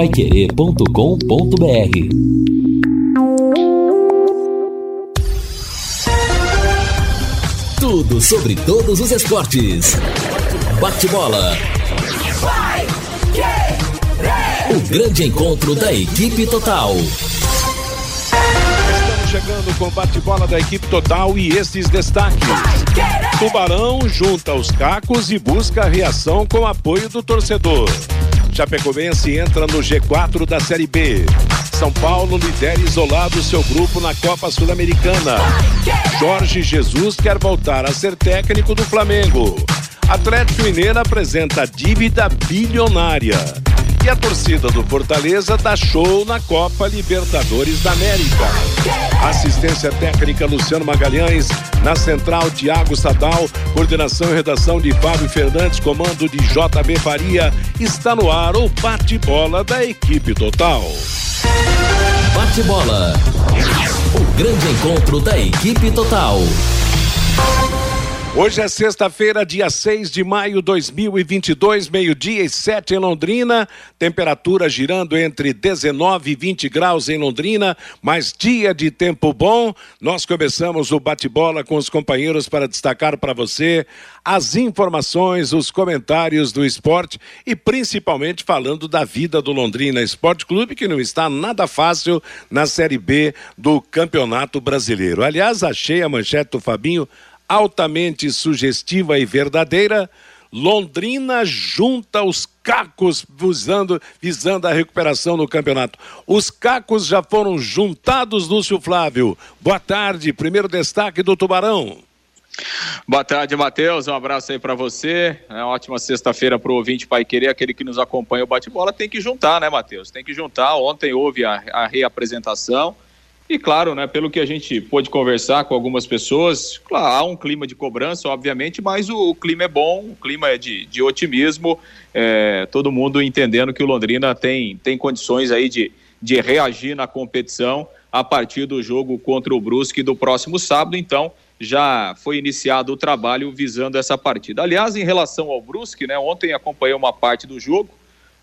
paiquerê.com.br Tudo sobre todos os esportes. Bate-bola. O grande encontro da equipe total chegando com bate-bola da equipe total e esses destaques. Tubarão junta os cacos e busca a reação com apoio do torcedor. Chapecoense entra no G4 da Série B. São Paulo lidera isolado seu grupo na Copa Sul-Americana. Jorge Jesus quer voltar a ser técnico do Flamengo. Atlético Mineiro apresenta dívida bilionária. E a torcida do Fortaleza dá show na Copa Libertadores da América. Assistência técnica Luciano Magalhães, na central Tiago Sadal, coordenação e redação de Fábio Fernandes, comando de JB Faria. Está no ar o bate-bola da equipe total. Bate-bola. O grande encontro da equipe total. Hoje é sexta-feira, dia 6 de maio de 2022, meio-dia e 7 em Londrina. Temperatura girando entre 19 e 20 graus em Londrina, mas dia de tempo bom. Nós começamos o bate-bola com os companheiros para destacar para você as informações, os comentários do esporte e principalmente falando da vida do Londrina Esporte Clube, que não está nada fácil na Série B do Campeonato Brasileiro. Aliás, achei a manchete do Fabinho altamente sugestiva e verdadeira, Londrina junta os cacos visando, visando a recuperação no campeonato. Os cacos já foram juntados, Lúcio Flávio. Boa tarde, primeiro destaque do Tubarão. Boa tarde, Matheus. Um abraço aí para você. É ótima sexta-feira para o ouvinte Pai Querer, aquele que nos acompanha o bate-bola. Tem que juntar, né, Matheus? Tem que juntar. Ontem houve a, a reapresentação. E claro, né, pelo que a gente pôde conversar com algumas pessoas, claro, há um clima de cobrança, obviamente, mas o, o clima é bom, o clima é de, de otimismo, é, todo mundo entendendo que o Londrina tem, tem condições aí de, de reagir na competição a partir do jogo contra o Brusque do próximo sábado, então já foi iniciado o trabalho visando essa partida. Aliás, em relação ao Brusque, né, ontem acompanhei uma parte do jogo,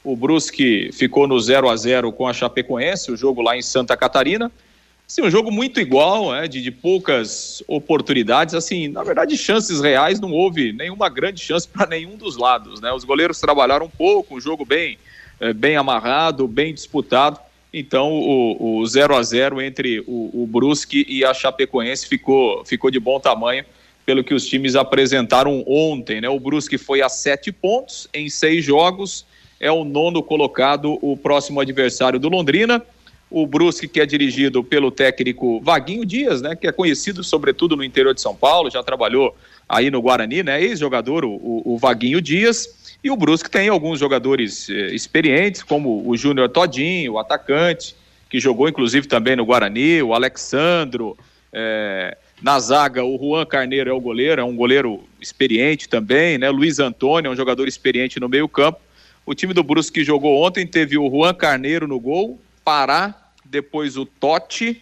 o Brusque ficou no 0 a 0 com a Chapecoense, o jogo lá em Santa Catarina, Sim, um jogo muito igual, é, de, de, poucas oportunidades. Assim, na verdade, chances reais não houve nenhuma grande chance para nenhum dos lados. Né? Os goleiros trabalharam um pouco, um jogo bem, é, bem amarrado, bem disputado. Então, o, o 0 a 0 entre o, o Brusque e a Chapecoense ficou, ficou de bom tamanho, pelo que os times apresentaram ontem. Né? O Brusque foi a sete pontos em seis jogos, é o nono colocado, o próximo adversário do Londrina o Brusque, que é dirigido pelo técnico Vaguinho Dias, né, que é conhecido sobretudo no interior de São Paulo, já trabalhou aí no Guarani, né, ex-jogador, o, o, Vaguinho Dias, e o Brusque tem alguns jogadores eh, experientes, como o Júnior Todinho, o atacante, que jogou inclusive também no Guarani, o Alexandro, eh, na zaga o Juan Carneiro é o goleiro, é um goleiro experiente também, né, Luiz Antônio é um jogador experiente no meio campo, o time do Brusque que jogou ontem teve o Juan Carneiro no gol, Pará, depois o Totti,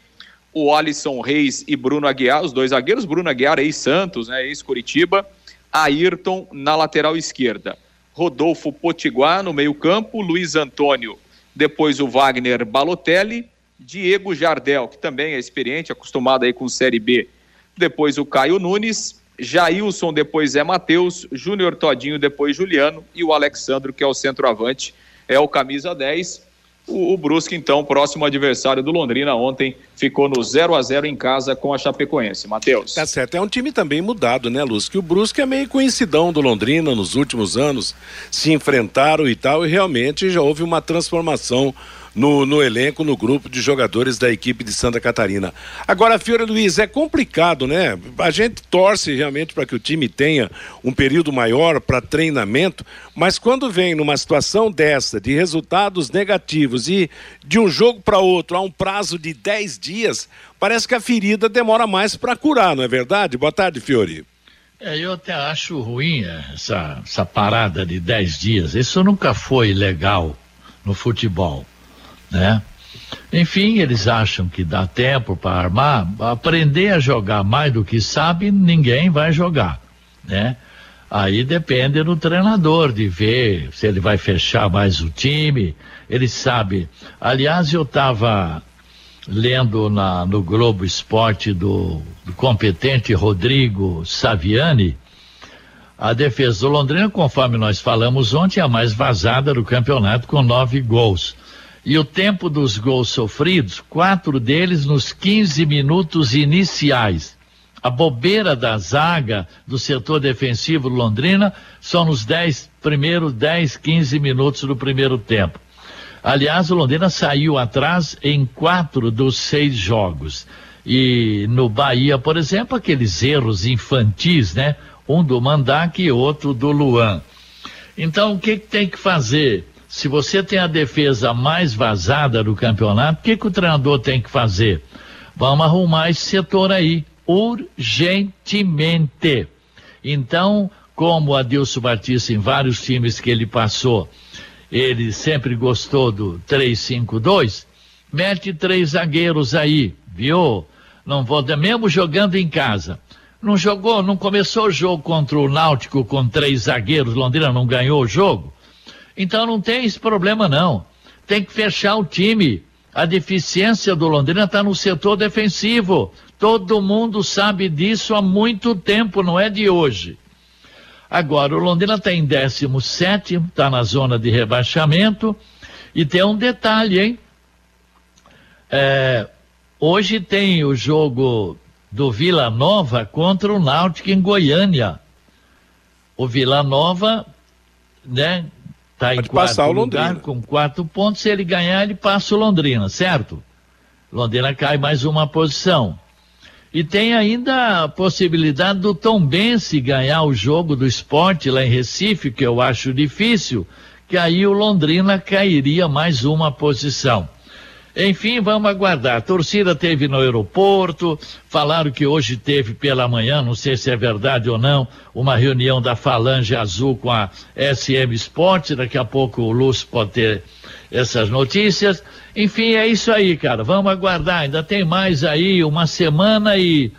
o Alisson Reis e Bruno Aguiar, os dois zagueiros, Bruno Aguiar, ex-Santos, né, ex-Curitiba, Ayrton na lateral esquerda, Rodolfo Potiguar no meio-campo, Luiz Antônio, depois o Wagner Balotelli, Diego Jardel, que também é experiente, acostumado aí com Série B, depois o Caio Nunes, Jailson, depois Zé Matheus, Júnior Todinho, depois Juliano e o Alexandro, que é o centroavante, é o camisa 10. O, o Brusque, então, próximo adversário do Londrina, ontem ficou no 0 a 0 em casa com a Chapecoense. Matheus. Tá certo. É um time também mudado, né, Luz? Que o Brusque é meio conhecidão do Londrina nos últimos anos. Se enfrentaram e tal, e realmente já houve uma transformação no, no elenco, no grupo de jogadores da equipe de Santa Catarina. Agora, Fiore Luiz, é complicado, né? A gente torce realmente para que o time tenha um período maior para treinamento, mas quando vem numa situação dessa, de resultados negativos e de um jogo para outro, há um prazo de 10 dias, parece que a ferida demora mais para curar, não é verdade? Boa tarde, Fiore. É, eu até acho ruim essa, essa parada de 10 dias. Isso nunca foi legal no futebol né? Enfim, eles acham que dá tempo para armar, aprender a jogar mais do que sabe, ninguém vai jogar, né? Aí depende do treinador de ver se ele vai fechar mais o time. Ele sabe. Aliás, eu estava lendo na, no Globo Esporte do, do competente Rodrigo Saviani. A defesa do Londrina, conforme nós falamos ontem, é a mais vazada do campeonato, com nove gols. E o tempo dos gols sofridos, quatro deles nos 15 minutos iniciais. A bobeira da zaga do setor defensivo Londrina são nos dez, primeiros 10, 15 minutos do primeiro tempo. Aliás, o Londrina saiu atrás em quatro dos seis jogos. E no Bahia, por exemplo, aqueles erros infantis, né? Um do Mandak e outro do Luan. Então, o que, que tem que fazer? Se você tem a defesa mais vazada do campeonato, o que, que o treinador tem que fazer? Vamos arrumar esse setor aí, urgentemente. Então, como o Adilson Batista, em vários times que ele passou, ele sempre gostou do 3-5-2, mete três zagueiros aí, viu? Não vou, mesmo jogando em casa. Não jogou, não começou o jogo contra o Náutico com três zagueiros, Londrina não ganhou o jogo. Então não tem esse problema não. Tem que fechar o time. A deficiência do Londrina está no setor defensivo. Todo mundo sabe disso há muito tempo, não é de hoje. Agora, o Londrina está em 17, está na zona de rebaixamento. E tem um detalhe, hein? É, hoje tem o jogo do Vila Nova contra o Náutico em Goiânia. O Vila Nova, né, Está em quarto lugar com quatro pontos. Se ele ganhar, ele passa o Londrina, certo? Londrina cai mais uma posição. E tem ainda a possibilidade do Tom Bense ganhar o jogo do esporte lá em Recife, que eu acho difícil, que aí o Londrina cairia mais uma posição. Enfim, vamos aguardar. A torcida teve no aeroporto, falaram que hoje teve pela manhã, não sei se é verdade ou não, uma reunião da Falange Azul com a SM Sport. Daqui a pouco o Lúcio pode ter essas notícias. Enfim, é isso aí, cara. Vamos aguardar. Ainda tem mais aí uma semana e.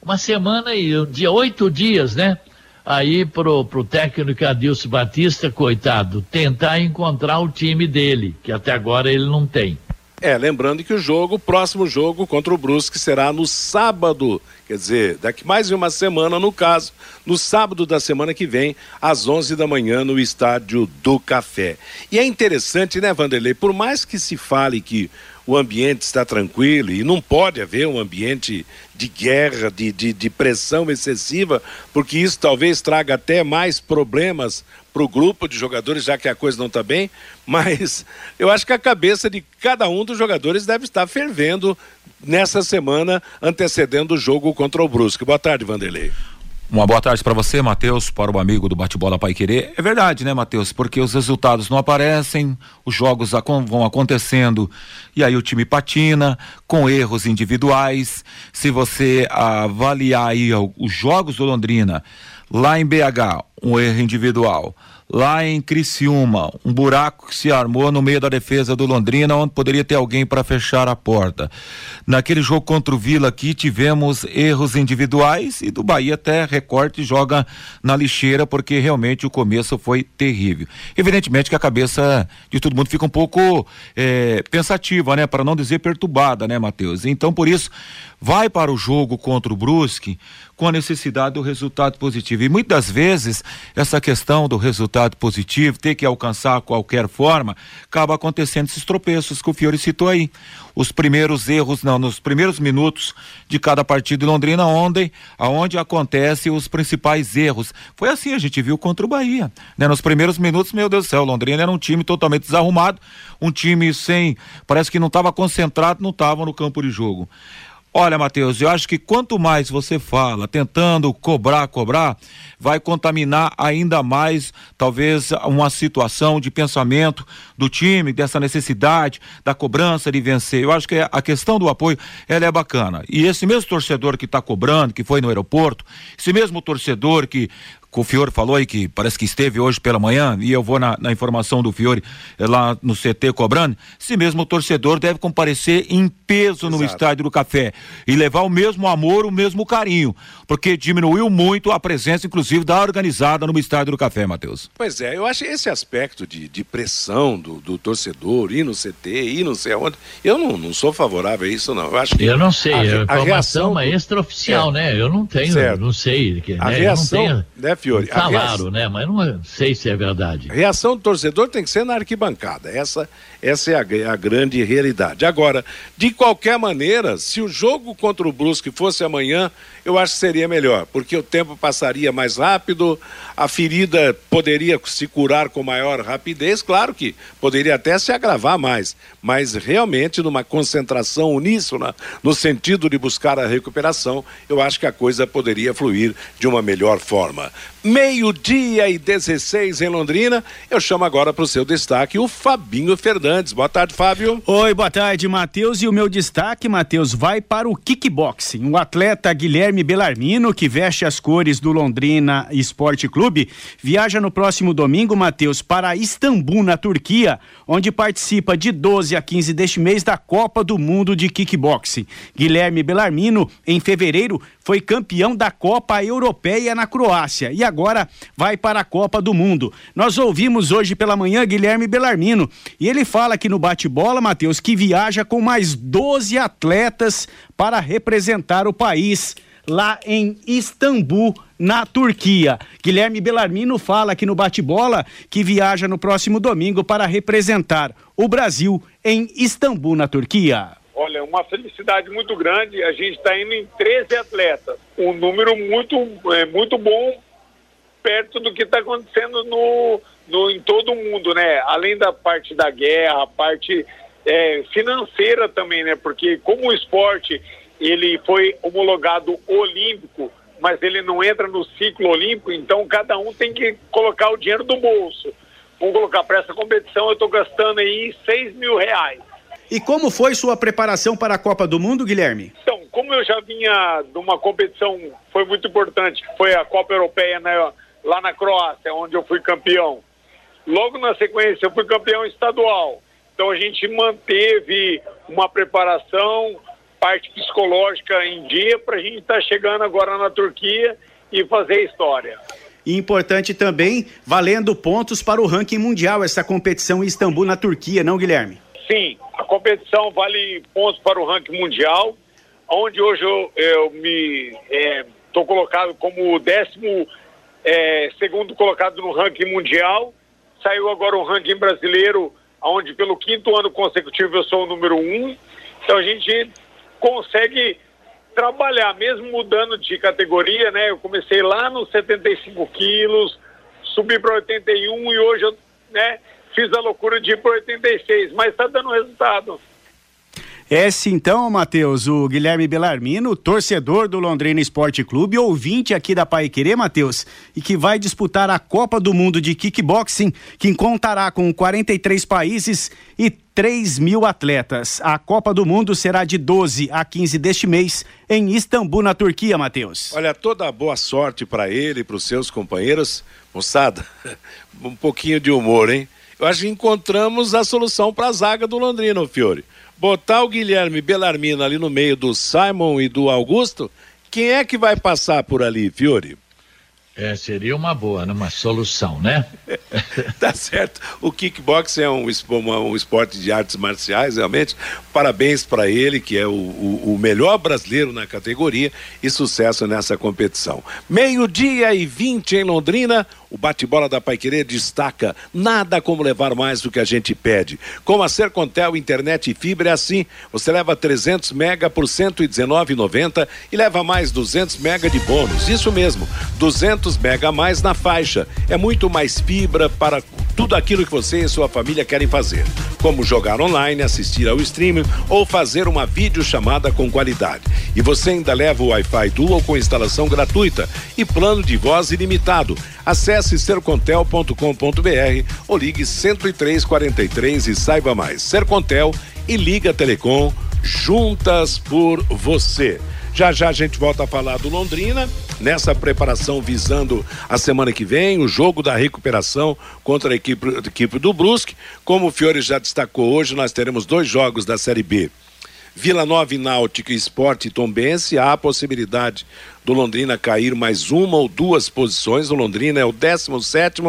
Uma semana e dia oito dias, né? Aí pro, pro técnico Adilson Batista, coitado, tentar encontrar o time dele, que até agora ele não tem. É, lembrando que o jogo, o próximo jogo contra o Brusque será no sábado, quer dizer, daqui mais de uma semana, no caso, no sábado da semana que vem, às 11 da manhã, no Estádio do Café. E é interessante, né, Vanderlei, por mais que se fale que o ambiente está tranquilo e não pode haver um ambiente de guerra, de, de, de pressão excessiva, porque isso talvez traga até mais problemas para o grupo de jogadores, já que a coisa não está bem. Mas eu acho que a cabeça de cada um dos jogadores deve estar fervendo nessa semana antecedendo o jogo contra o Brusque. Boa tarde, Vanderlei. Uma boa tarde para você, Matheus, para o amigo do Bate-Bola Pai Querer. É verdade, né, Matheus? Porque os resultados não aparecem, os jogos vão acontecendo e aí o time patina com erros individuais. Se você avaliar aí os jogos do Londrina, lá em BH, um erro individual lá em Criciúma, um buraco que se armou no meio da defesa do Londrina, onde poderia ter alguém para fechar a porta. Naquele jogo contra o Vila aqui, tivemos erros individuais e do Bahia até recorte joga na lixeira, porque realmente o começo foi terrível. Evidentemente que a cabeça de todo mundo fica um pouco é, pensativa, né? Para não dizer perturbada, né, Matheus? Então, por isso, vai para o jogo contra o Brusque com a necessidade do resultado positivo. E muitas vezes essa questão do resultado positivo, ter que alcançar qualquer forma, acaba acontecendo esses tropeços que o Fiore citou aí. Os primeiros erros, não, nos primeiros minutos de cada partida de Londrina ontem, aonde acontecem os principais erros. Foi assim, a gente viu contra o Bahia. Né? Nos primeiros minutos, meu Deus do céu, Londrina era um time totalmente desarrumado, um time sem. Parece que não estava concentrado, não estava no campo de jogo. Olha, Matheus, eu acho que quanto mais você fala, tentando cobrar, cobrar, vai contaminar ainda mais, talvez, uma situação de pensamento do time, dessa necessidade, da cobrança de vencer. Eu acho que a questão do apoio, ela é bacana. E esse mesmo torcedor que está cobrando, que foi no aeroporto, esse mesmo torcedor que que o Fiore falou aí, que parece que esteve hoje pela manhã, e eu vou na, na informação do Fiore eh, lá no CT cobrando, se mesmo o torcedor deve comparecer em peso no estádio do Café e levar o mesmo amor, o mesmo carinho, porque diminuiu muito a presença, inclusive, da organizada no estádio do Café, Matheus. Pois é, eu acho esse aspecto de, de pressão do, do torcedor, ir no CT, ir não sei aonde, eu não, não sou favorável a isso, não. Eu acho que. Eu não sei, a, é a reação é extraoficial, é, né? Eu não tenho, certo. não sei. Que, a né? reação, tenho, né, Fiore? Falaram, né? Mas não sei se é verdade. A reação do torcedor tem que ser na arquibancada. Essa, essa é a, a grande realidade. Agora, de qualquer maneira, se o jogo contra o Brusque fosse amanhã, eu acho que seria melhor, porque o tempo passaria mais rápido, a ferida poderia se curar com maior rapidez, claro que poderia até se agravar mais, mas realmente numa concentração uníssona, no sentido de buscar a recuperação, eu acho que a coisa poderia fluir de uma melhor forma. Meio-dia e 16 em Londrina, eu chamo agora para o seu destaque o Fabinho Fernandes. Boa tarde, Fábio. Oi, boa tarde, Matheus. E o meu destaque, Matheus, vai para o kickboxing. O atleta Guilherme Guilherme Belarmino, que veste as cores do Londrina Esporte Clube, viaja no próximo domingo, Matheus, para Istambul, na Turquia, onde participa de 12 a 15 deste mês da Copa do Mundo de Kickboxing. Guilherme Belarmino, em fevereiro, foi campeão da Copa Europeia na Croácia e agora vai para a Copa do Mundo. Nós ouvimos hoje pela manhã Guilherme Belarmino e ele fala aqui no bate-bola, Matheus, que viaja com mais 12 atletas para representar o país lá em Istambul, na Turquia. Guilherme Belarmino fala aqui no bate-bola que viaja no próximo domingo para representar o Brasil em Istambul, na Turquia. Olha, uma felicidade muito grande. A gente está indo em 13 atletas. Um número muito, é, muito bom, perto do que está acontecendo no, no, em todo o mundo, né? Além da parte da guerra, a parte é, financeira também, né? Porque como o esporte ele foi homologado olímpico, mas ele não entra no ciclo olímpico, então cada um tem que colocar o dinheiro do bolso. Vamos colocar para essa competição, eu estou gastando aí 6 mil reais. E como foi sua preparação para a Copa do Mundo, Guilherme? Então, como eu já vinha de uma competição, foi muito importante, que foi a Copa Europeia né, lá na Croácia, onde eu fui campeão. Logo na sequência, eu fui campeão estadual. Então, a gente manteve uma preparação, parte psicológica em dia para a gente estar tá chegando agora na Turquia e fazer história. E importante também, valendo pontos para o ranking mundial, essa competição em Istambul, na Turquia, não, Guilherme? Sim, a competição vale pontos para o ranking mundial, onde hoje eu, eu me estou é, colocado como o décimo é, segundo colocado no ranking mundial. Saiu agora um ranking brasileiro, onde pelo quinto ano consecutivo eu sou o número um. Então a gente consegue trabalhar, mesmo mudando de categoria, né? Eu comecei lá nos 75 quilos, subi para 81 e hoje eu, né, fiz a loucura de ir para 86, mas está dando resultado. Esse então, Matheus, o Guilherme Belarmino, torcedor do Londrina Esporte Clube, ouvinte aqui da Pai Querer, Matheus, e que vai disputar a Copa do Mundo de Kickboxing, que contará com 43 países e 3 mil atletas. A Copa do Mundo será de 12 a 15 deste mês em Istambul, na Turquia, Matheus. Olha, toda boa sorte para ele e para os seus companheiros. Moçada, um pouquinho de humor, hein? Eu acho que encontramos a solução para a zaga do Londrina, Fiore botar o Guilherme Belarmino ali no meio do Simon e do Augusto, quem é que vai passar por ali, Fiore? É, seria uma boa, né? uma solução, né? tá certo. O kickbox é um, um, esporte de artes marciais, realmente. Parabéns para ele, que é o, o, o, melhor brasileiro na categoria e sucesso nessa competição. Meio-dia e 20 em Londrina. O bate-bola da Paiquerê destaca nada como levar mais do que a gente pede. Com a Sercontel internet e fibra é assim, você leva 300 mega por 119,90 e leva mais 200 mega de bônus. Isso mesmo, 200 mega a mais na faixa. É muito mais fibra para tudo aquilo que você e sua família querem fazer, como jogar online, assistir ao streaming ou fazer uma videochamada com qualidade. E você ainda leva o Wi-Fi Dual com instalação gratuita e plano de voz ilimitado. Acesse sercontel.com.br ou ligue 10343 e saiba mais. Sercontel e Liga Telecom juntas por você. Já já a gente volta a falar do Londrina nessa preparação visando a semana que vem, o jogo da recuperação contra a equipe, a equipe do Brusque. Como o Fiore já destacou hoje, nós teremos dois jogos da Série B. Vila Nova e Náutica Esporte Tombense, há a possibilidade do Londrina cair mais uma ou duas posições. O Londrina é o 17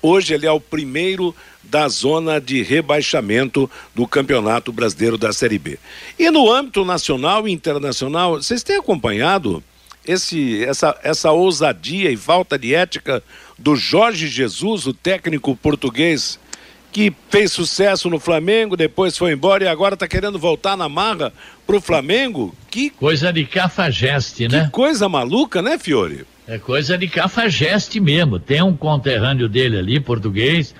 hoje ele é o primeiro da zona de rebaixamento do Campeonato Brasileiro da Série B. E no âmbito nacional e internacional, vocês têm acompanhado esse, essa, essa ousadia e falta de ética do Jorge Jesus, o técnico português que fez sucesso no Flamengo, depois foi embora e agora está querendo voltar na marra pro Flamengo? Que coisa de cafajeste, né? Que coisa maluca, né, Fiore? É coisa de cafajeste mesmo. Tem um conterrâneo dele ali, português,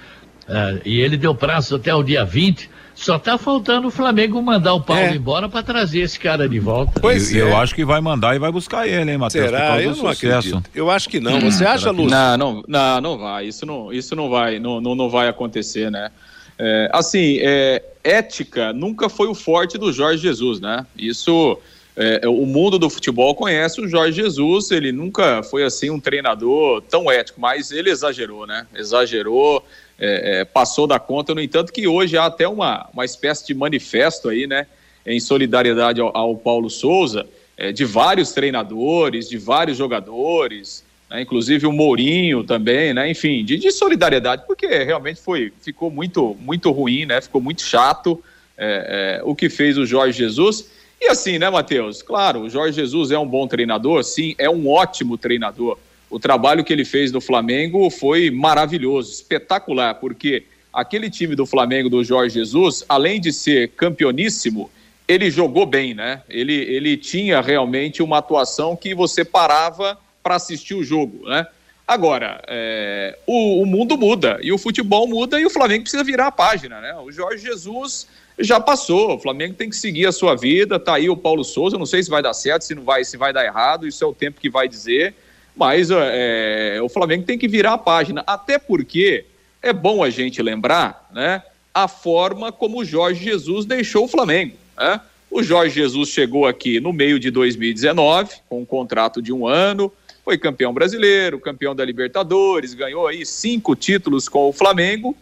uh, e ele deu prazo até o dia 20 só tá faltando o Flamengo mandar o Paulo é. embora para trazer esse cara de volta. Pois eu, é. eu acho que vai mandar e vai buscar ele, hein, Matheus? Será? Eu não sucesso. acredito. Eu acho que não. Você acha, Lúcio? Não, não, não, não vai. Isso não, isso não vai, não, não, não vai acontecer, né? É, assim, é, ética nunca foi o forte do Jorge Jesus, né? Isso, é, o mundo do futebol conhece o Jorge Jesus, ele nunca foi assim um treinador tão ético, mas ele exagerou, né? Exagerou, é, é, passou da conta, no entanto que hoje há até uma, uma espécie de manifesto aí, né, em solidariedade ao, ao Paulo Souza, é, de vários treinadores, de vários jogadores, né, inclusive o Mourinho também, né, enfim, de, de, solidariedade, porque realmente foi, ficou muito, muito ruim, né, ficou muito chato é, é, o que fez o Jorge Jesus, e assim, né, Matheus, claro, o Jorge Jesus é um bom treinador, sim, é um ótimo treinador, o trabalho que ele fez no Flamengo foi maravilhoso, espetacular, porque aquele time do Flamengo do Jorge Jesus, além de ser campeoníssimo, ele jogou bem, né? Ele, ele tinha realmente uma atuação que você parava para assistir o jogo, né? Agora, é, o, o, mundo muda e o futebol muda e o Flamengo precisa virar a página, né? O Jorge Jesus já passou, o Flamengo tem que seguir a sua vida, tá aí o Paulo Souza, não sei se vai dar certo, se não vai, se vai dar errado, isso é o tempo que vai dizer. Mas é, o Flamengo tem que virar a página, até porque é bom a gente lembrar né, a forma como o Jorge Jesus deixou o Flamengo. Né? O Jorge Jesus chegou aqui no meio de 2019, com um contrato de um ano, foi campeão brasileiro, campeão da Libertadores, ganhou aí cinco títulos com o Flamengo.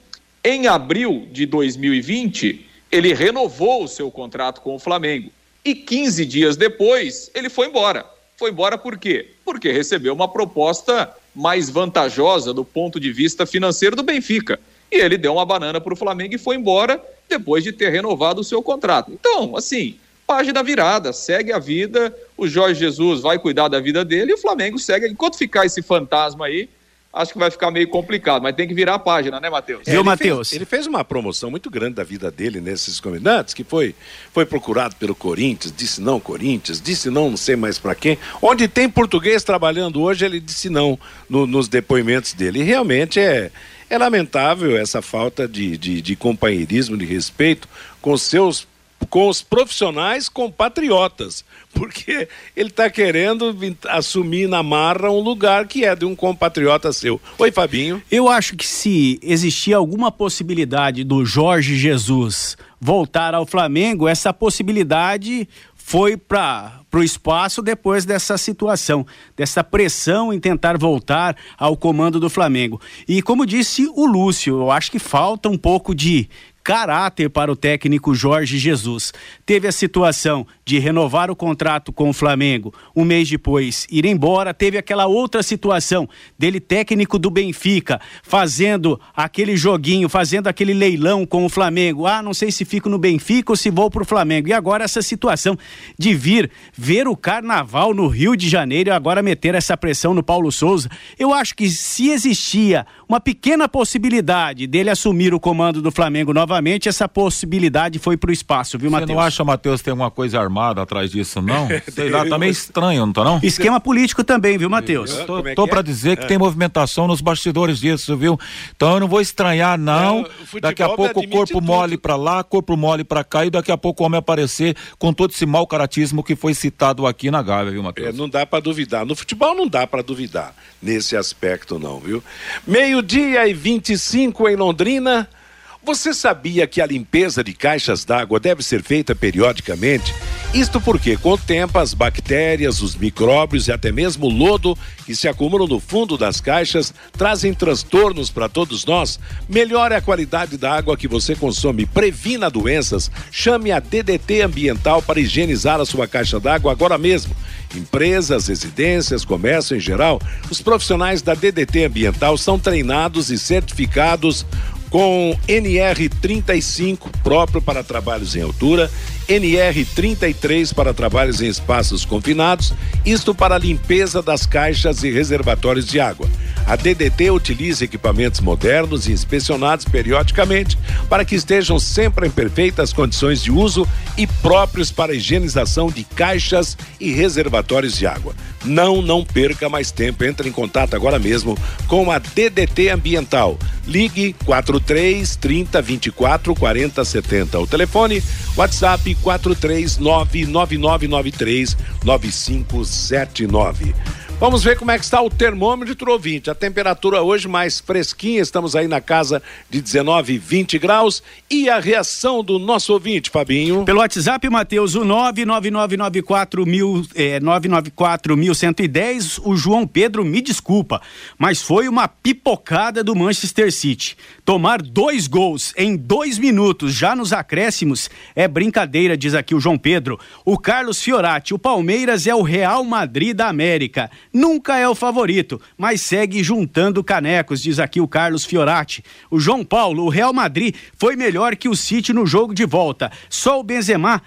Em abril de 2020, ele renovou o seu contrato com o Flamengo. E 15 dias depois, ele foi embora. Foi embora por quê? Porque recebeu uma proposta mais vantajosa do ponto de vista financeiro do Benfica. E ele deu uma banana para o Flamengo e foi embora depois de ter renovado o seu contrato. Então, assim, página virada, segue a vida. O Jorge Jesus vai cuidar da vida dele e o Flamengo segue. Enquanto ficar esse fantasma aí, acho que vai ficar meio complicado, mas tem que virar a página, né, Matheus? É, Viu, Matheus? Ele fez uma promoção muito grande da vida dele nesses combinados, que foi, foi procurado pelo Corinthians, disse não Corinthians, disse não não sei mais para quem. Onde tem português trabalhando hoje, ele disse não no, nos depoimentos dele. E realmente é, é lamentável essa falta de, de, de companheirismo, de respeito com seus com os profissionais compatriotas, porque ele está querendo assumir na marra um lugar que é de um compatriota seu. Oi, Fabinho. Eu acho que se existia alguma possibilidade do Jorge Jesus voltar ao Flamengo, essa possibilidade foi para o espaço depois dessa situação, dessa pressão em tentar voltar ao comando do Flamengo. E como disse o Lúcio, eu acho que falta um pouco de caráter para o técnico Jorge Jesus. Teve a situação de renovar o contrato com o Flamengo, um mês depois ir embora. Teve aquela outra situação dele, técnico do Benfica, fazendo aquele joguinho, fazendo aquele leilão com o Flamengo. Ah, não sei se fico no Benfica ou se vou para o Flamengo. E agora essa situação de vir ver o carnaval no Rio de Janeiro e agora meter essa pressão no Paulo Souza. Eu acho que se existia uma pequena possibilidade dele assumir o comando do Flamengo novamente, essa possibilidade foi para o espaço, viu, Matheus? Você não acha, Matheus, tem alguma coisa armada atrás disso, não? Sei lá, tá meio estranho, não tá não? Esquema político também, viu, Matheus? Tô, é tô é? para dizer que é. tem movimentação nos bastidores disso, viu? Então eu não vou estranhar, não. É, daqui a pouco o corpo tudo. mole para lá, corpo mole para cá e daqui a pouco o homem aparecer com todo esse mau caratismo que foi citado aqui na Gávea, viu, Matheus? É, não dá para duvidar. No futebol não dá para duvidar nesse aspecto, não, viu? Meio-dia e 25 em Londrina. Você sabia que a limpeza de caixas d'água deve ser feita periodicamente Isto porque, com o tempo, as bactérias, os micróbios e até mesmo o lodo que se acumulam no fundo das caixas trazem transtornos para todos nós. Melhore a qualidade da água que você consome, previna doenças. Chame a DDT Ambiental para higienizar a sua caixa d'água agora mesmo. Empresas, residências, comércio em geral, os profissionais da DDT Ambiental são treinados e certificados com NR35 próprio para trabalhos em altura, NR33 para trabalhos em espaços confinados, isto para limpeza das caixas e reservatórios de água. A DDT utiliza equipamentos modernos e inspecionados periodicamente para que estejam sempre em perfeitas condições de uso e próprios para higienização de caixas e reservatórios de água. Não, não perca mais tempo. Entre em contato agora mesmo com a DDT Ambiental. Ligue 43 30 24 40 70. O telefone WhatsApp 439 9993 9579. Vamos ver como é que está o termômetro ouvinte. A temperatura hoje mais fresquinha, estamos aí na casa de 19, 20 graus. E a reação do nosso ouvinte, Fabinho? Pelo WhatsApp, Matheus, o 99994 mil, é, 994110, o João Pedro me desculpa, mas foi uma pipocada do Manchester City. Tomar dois gols em dois minutos, já nos acréscimos, é brincadeira, diz aqui o João Pedro. O Carlos Fiorati, o Palmeiras é o Real Madrid da América Nunca é o favorito, mas segue juntando canecos, diz aqui o Carlos Fiorati. O João Paulo, o Real Madrid foi melhor que o City no jogo de volta. Só o Benzema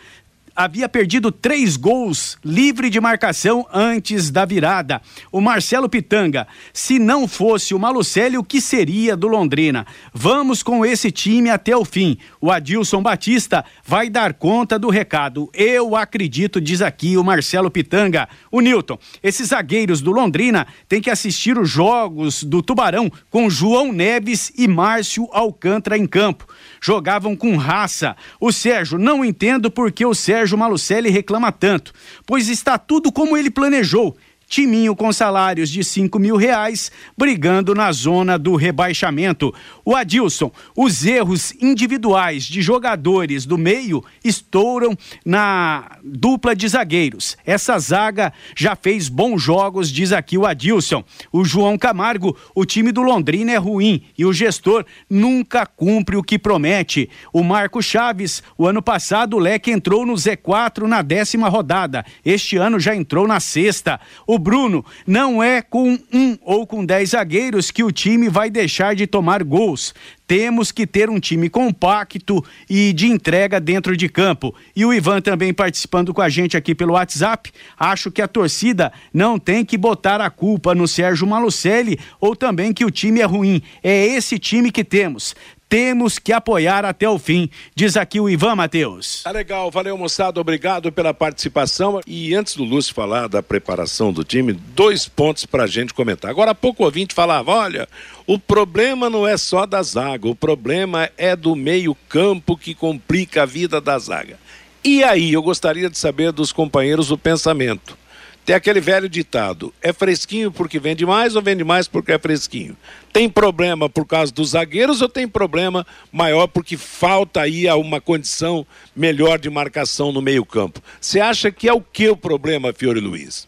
havia perdido três gols livre de marcação antes da virada. O Marcelo Pitanga, se não fosse o Malucelli, o que seria do Londrina? Vamos com esse time até o fim. O Adilson Batista vai dar conta do recado. Eu acredito, diz aqui o Marcelo Pitanga. O Newton, esses zagueiros do Londrina têm que assistir os jogos do Tubarão com João Neves e Márcio Alcântara em campo jogavam com raça. O Sérgio, não entendo por que o Sérgio Malucelli reclama tanto, pois está tudo como ele planejou timinho com salários de cinco mil reais, brigando na zona do rebaixamento. O Adilson, os erros individuais de jogadores do meio estouram na dupla de zagueiros. Essa zaga já fez bons jogos, diz aqui o Adilson. O João Camargo, o time do Londrina é ruim e o gestor nunca cumpre o que promete. O Marco Chaves, o ano passado o Leque entrou no Z4 na décima rodada. Este ano já entrou na sexta. O o Bruno, não é com um ou com dez zagueiros que o time vai deixar de tomar gols. Temos que ter um time compacto e de entrega dentro de campo. E o Ivan também participando com a gente aqui pelo WhatsApp. Acho que a torcida não tem que botar a culpa no Sérgio Malucelli ou também que o time é ruim. É esse time que temos temos que apoiar até o fim, diz aqui o Ivan Matheus. Tá legal, valeu moçada, obrigado pela participação. E antes do Lúcio falar da preparação do time, dois pontos pra gente comentar. Agora há pouco o ouvinte falava: olha, o problema não é só da zaga, o problema é do meio-campo que complica a vida da zaga. E aí, eu gostaria de saber dos companheiros o pensamento. Tem aquele velho ditado: é fresquinho porque vende mais ou vende mais porque é fresquinho? Tem problema por causa dos zagueiros ou tem problema maior porque falta aí uma condição melhor de marcação no meio-campo? Você acha que é o que o problema, Fiore Luiz?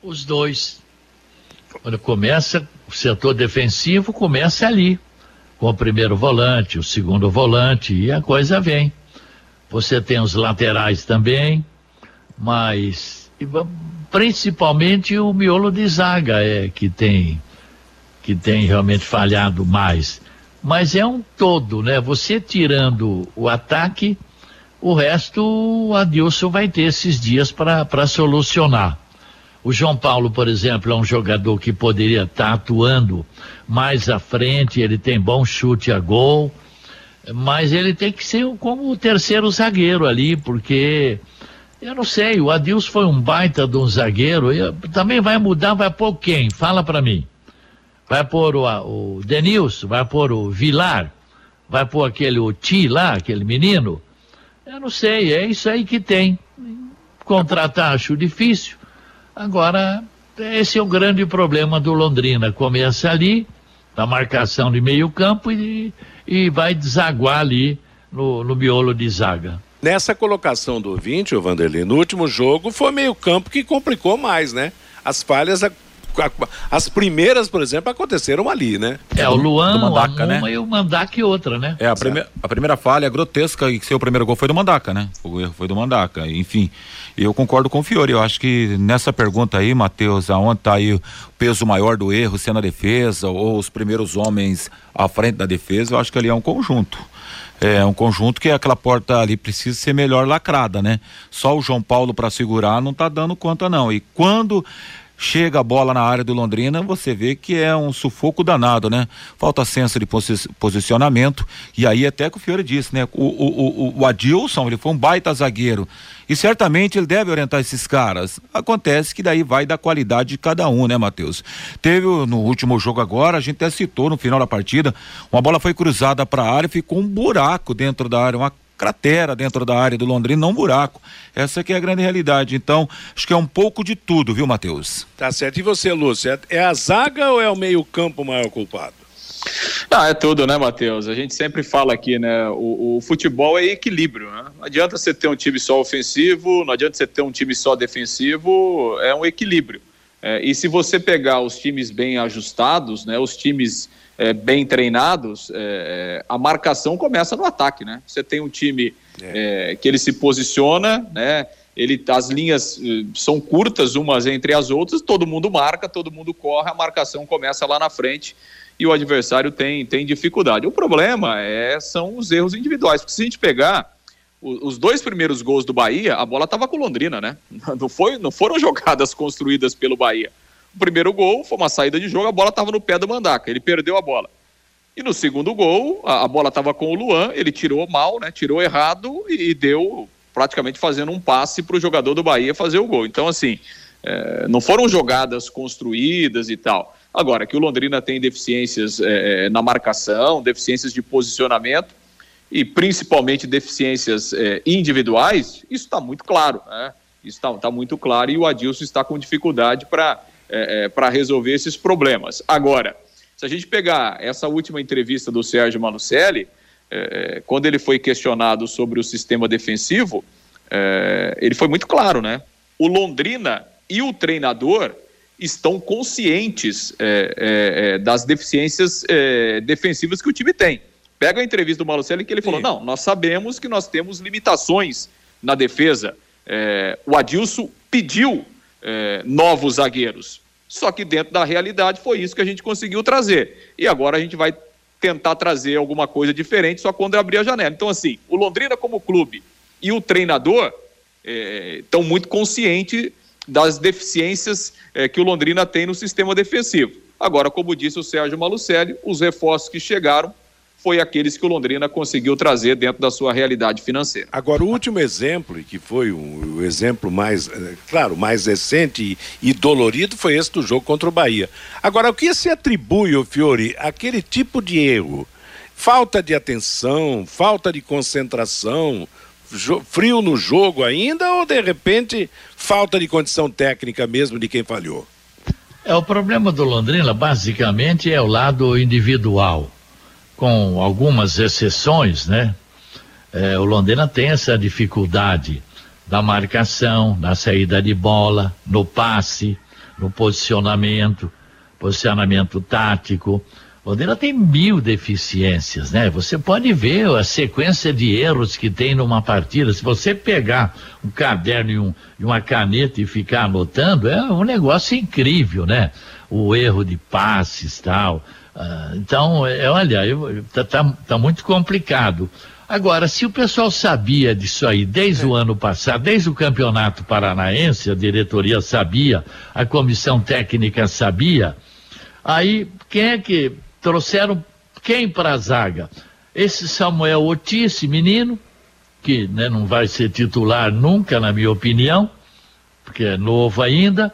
Os dois. Quando começa o setor defensivo, começa ali, com o primeiro volante, o segundo volante, e a coisa vem. Você tem os laterais também, mas principalmente o miolo de zaga é que tem que tem realmente falhado mais. Mas é um todo, né? Você tirando o ataque, o resto o Adilson vai ter esses dias para solucionar. O João Paulo, por exemplo, é um jogador que poderia estar tá atuando mais à frente, ele tem bom chute a gol, mas ele tem que ser como o terceiro zagueiro ali, porque eu não sei, o Adilson foi um baita de um zagueiro. Eu, também vai mudar, vai pôr quem? Fala para mim. Vai pôr o, o Denilson, vai pôr o Vilar, vai pôr aquele o Ti lá, aquele menino. Eu não sei, é isso aí que tem. Contratar acho difícil. Agora, esse é o grande problema do Londrina. Começa ali, na marcação de meio campo e, e vai desaguar ali no, no miolo de zaga. Nessa colocação do 20, o Vanderlei, no último jogo foi meio campo que complicou mais, né? As falhas as primeiras, por exemplo, aconteceram ali, né? É, o Luan, Mandaca, né? e o Mandaca e outra, né? É, a, prime a primeira falha grotesca e que seu primeiro gol foi do Mandaca, né? O erro foi do Mandaca. Enfim, eu concordo com o Fiore. Eu acho que nessa pergunta aí, Matheus, aonde está aí o peso maior do erro, se é na defesa ou os primeiros homens à frente da defesa, eu acho que ali é um conjunto é um conjunto que aquela porta ali precisa ser melhor lacrada, né? Só o João Paulo para segurar não tá dando conta não. E quando chega a bola na área do Londrina, você vê que é um sufoco danado, né? Falta senso de posi posicionamento, e aí até que o Fiore disse, né? O, o, o, o Adilson, ele foi um baita zagueiro, e certamente ele deve orientar esses caras. Acontece que daí vai da qualidade de cada um, né, Matheus? Teve no último jogo agora, a gente até citou no final da partida, uma bola foi cruzada para a área e ficou um buraco dentro da área, uma cratera dentro da área do Londrina, não um buraco. Essa que é a grande realidade. Então, acho que é um pouco de tudo, viu, Matheus? Tá certo. E você, Lúcio, é a zaga ou é o meio-campo maior culpado? Não, é tudo, né, Matheus? A gente sempre fala aqui, né? O, o, futebol é equilíbrio, né? Não adianta você ter um time só ofensivo, não adianta você ter um time só defensivo, é um equilíbrio. É, e se você pegar os times bem ajustados, né? Os times é, bem treinados, é, a marcação começa no ataque, né? Você tem um time é. é que ele se posiciona, né? Ele, as linhas eh, são curtas umas entre as outras, todo mundo marca, todo mundo corre, a marcação começa lá na frente e o adversário tem, tem dificuldade. O problema é, são os erros individuais, porque se a gente pegar os dois primeiros gols do Bahia, a bola estava com Londrina, né? Não, foi, não foram jogadas construídas pelo Bahia. O primeiro gol foi uma saída de jogo, a bola estava no pé do Mandaca, ele perdeu a bola. E no segundo gol, a, a bola estava com o Luan, ele tirou mal, né? Tirou errado e, e deu praticamente fazendo um passe para o jogador do Bahia fazer o gol. Então, assim, é, não foram jogadas construídas e tal. Agora, que o Londrina tem deficiências é, é na marcação, deficiências de posicionamento e principalmente deficiências é, individuais, isso está muito claro, né? Isso está tá muito claro e o Adilson está com dificuldade para é, é, para resolver esses problemas. Agora, se a gente pegar essa última entrevista do Sérgio Malucelli, é, é, quando ele foi questionado sobre o sistema defensivo, é, ele foi muito claro, né? O Londrina e o treinador estão conscientes das deficiências defensivas que o time tem. Pega a entrevista do Malucelli que ele falou: não, nós sabemos que nós temos limitações na defesa. o Adilson pediu é, novos zagueiros. Só que dentro da realidade foi isso que a gente conseguiu trazer. E agora a gente vai tentar trazer alguma coisa diferente só quando abrir a janela. Então, assim, o Londrina como clube e o treinador estão é, muito conscientes das deficiências é, que o Londrina tem no sistema defensivo. Agora, como disse o Sérgio Malucelli, os reforços que chegaram foi aqueles que o Londrina conseguiu trazer dentro da sua realidade financeira. Agora, o último exemplo, e que foi o, exemplo mais, eh, claro, mais recente e, e, dolorido, foi esse do jogo contra o Bahia. Agora, o que se atribui, o Fiore, aquele tipo de erro? Falta de atenção, falta de concentração, frio no jogo ainda ou, de repente, falta de condição técnica mesmo de quem falhou? É, o problema do Londrina, basicamente, é o lado individual com algumas exceções, né? É, o Londrina tem essa dificuldade da marcação, na saída de bola, no passe, no posicionamento, posicionamento tático. O Londrina tem mil deficiências, né? Você pode ver a sequência de erros que tem numa partida. Se você pegar um caderno e, um, e uma caneta e ficar anotando, é um negócio incrível, né? O erro de passes tal ah, então, é, olha, está tá, tá muito complicado. Agora, se o pessoal sabia disso aí desde é. o ano passado, desde o campeonato paranaense, a diretoria sabia, a comissão técnica sabia, aí quem é que trouxeram quem para a zaga? Esse Samuel Otis, menino, que né, não vai ser titular nunca, na minha opinião, porque é novo ainda.